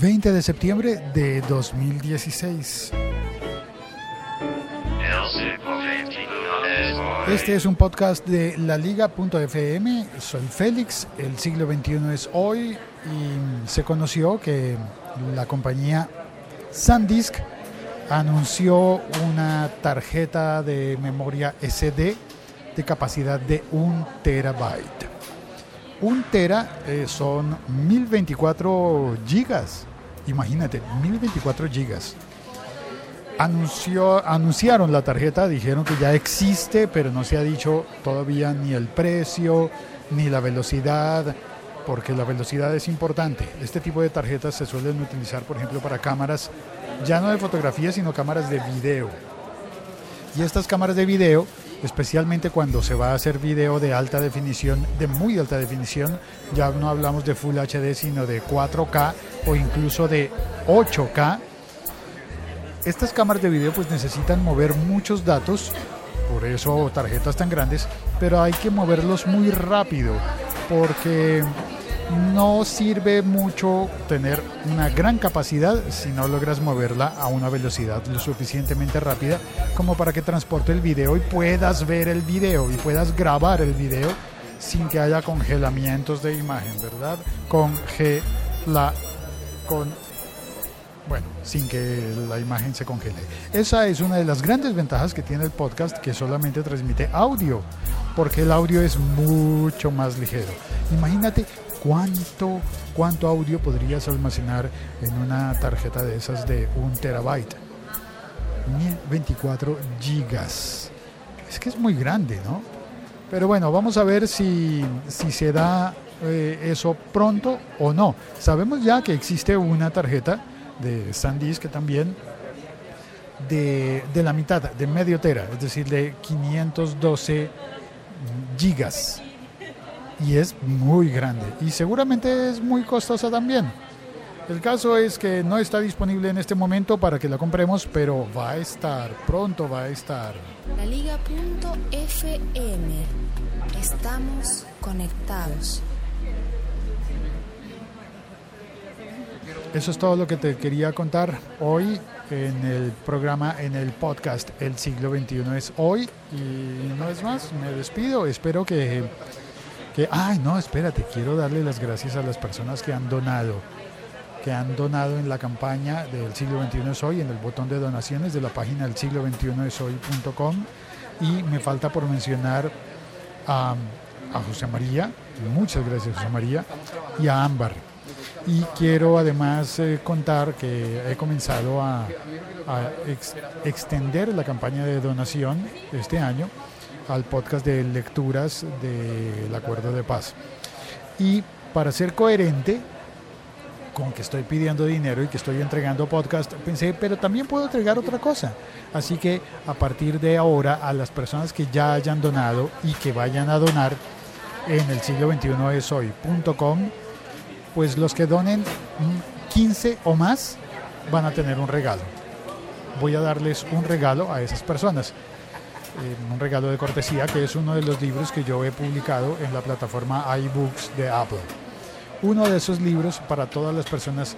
20 de septiembre de 2016. Este es un podcast de la liga.fm. Soy Félix. El siglo XXI es hoy y se conoció que la compañía SanDisk anunció una tarjeta de memoria SD de capacidad de un terabyte. Un tera eh, son 1024 gigas. Imagínate, 1024 gigas. Anunció, anunciaron la tarjeta, dijeron que ya existe, pero no se ha dicho todavía ni el precio, ni la velocidad, porque la velocidad es importante. Este tipo de tarjetas se suelen utilizar, por ejemplo, para cámaras, ya no de fotografía, sino cámaras de video. Y estas cámaras de video especialmente cuando se va a hacer video de alta definición, de muy alta definición, ya no hablamos de Full HD, sino de 4K o incluso de 8K. Estas cámaras de video pues necesitan mover muchos datos, por eso tarjetas tan grandes, pero hay que moverlos muy rápido, porque no sirve mucho tener una gran capacidad si no logras moverla a una velocidad lo suficientemente rápida como para que transporte el video y puedas ver el video y puedas grabar el video sin que haya congelamientos de imagen, ¿verdad? Congela con bueno, sin que la imagen se congele. Esa es una de las grandes ventajas que tiene el podcast que solamente transmite audio, porque el audio es mucho más ligero. Imagínate ¿Cuánto, cuánto audio podrías almacenar en una tarjeta de esas de un terabyte? 24 gigas. Es que es muy grande, ¿no? Pero bueno, vamos a ver si, si se da eh, eso pronto o no. Sabemos ya que existe una tarjeta de SanDisk también de, de la mitad, de medio tera, es decir, de 512 gigas y es muy grande y seguramente es muy costosa también. El caso es que no está disponible en este momento para que la compremos, pero va a estar, pronto va a estar. La Liga.fm. Estamos conectados. Eso es todo lo que te quería contar hoy en el programa, en el podcast El siglo XXI es hoy. Y no es más, me despido. Espero que que, ay, no, espérate, quiero darle las gracias a las personas que han donado, que han donado en la campaña del siglo XXI es hoy, en el botón de donaciones de la página del siglo XXI es hoy.com. Y me falta por mencionar a, José María, muchas gracias José María, y a Ámbar. Y quiero además eh, contar que he comenzado a extender la campaña de donación este año al podcast de lecturas del Acuerdo de Paz. Y para ser coherente con que estoy pidiendo dinero y que estoy entregando podcast, pensé, pero también puedo entregar otra cosa. Así que a partir de ahora, a las personas que ya hayan donado y que vayan a donar en el siglo 21 es hoy.com, pues los que donen 15 o más van a tener un regalo. Voy a darles un regalo a esas personas. Un regalo de cortesía, que es uno de los libros que yo he publicado en la plataforma iBooks de Apple. Uno de esos libros para todas las personas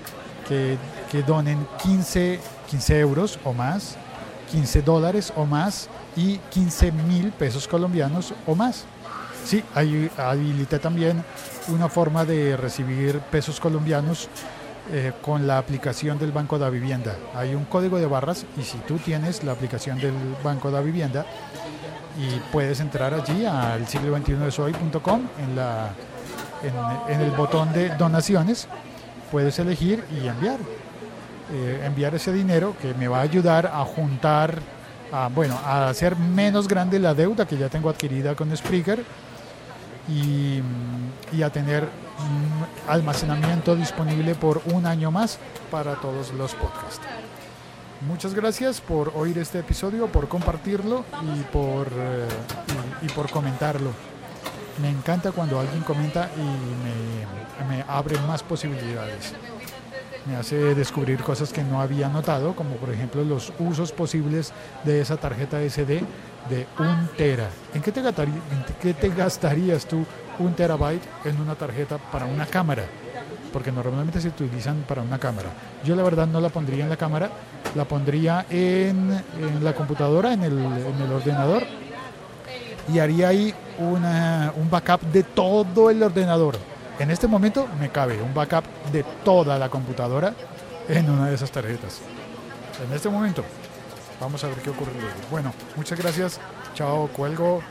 que, que donen 15, 15 euros o más, 15 dólares o más y 15 mil pesos colombianos o más. Sí, habilité también una forma de recibir pesos colombianos eh, con la aplicación del Banco de Vivienda. Hay un código de barras y si tú tienes la aplicación del Banco de Vivienda y puedes entrar allí al siglo 21 hoy.com en, la, en, el botón de donaciones, puedes elegir y enviar. Eh, enviar ese dinero que me va a ayudar a juntar, a, bueno, a hacer menos grande la deuda que ya tengo adquirida con Spreaker y, a tener almacenamiento disponible por un año más para todos los podcasts. Muchas gracias por oír este episodio, por compartirlo y por, eh, y, por comentarlo. Me encanta cuando alguien comenta y me, me abre más posibilidades. Me hace descubrir cosas que no había notado, como por ejemplo los usos posibles de esa tarjeta SD de un tera. ¿En qué te, gastari- en qué te gastarías tú un terabyte en una tarjeta para una cámara? Porque normalmente se utilizan para una cámara. Yo la verdad no la pondría en la cámara, la pondría en, en la computadora, en el, en el ordenador y haría ahí una- un backup de todo el ordenador. En este momento me cabe un backup de toda la computadora en una de esas tarjetas. En este momento. Vamos a ver qué ocurre luego. Bueno, muchas gracias. Chao, cuelgo.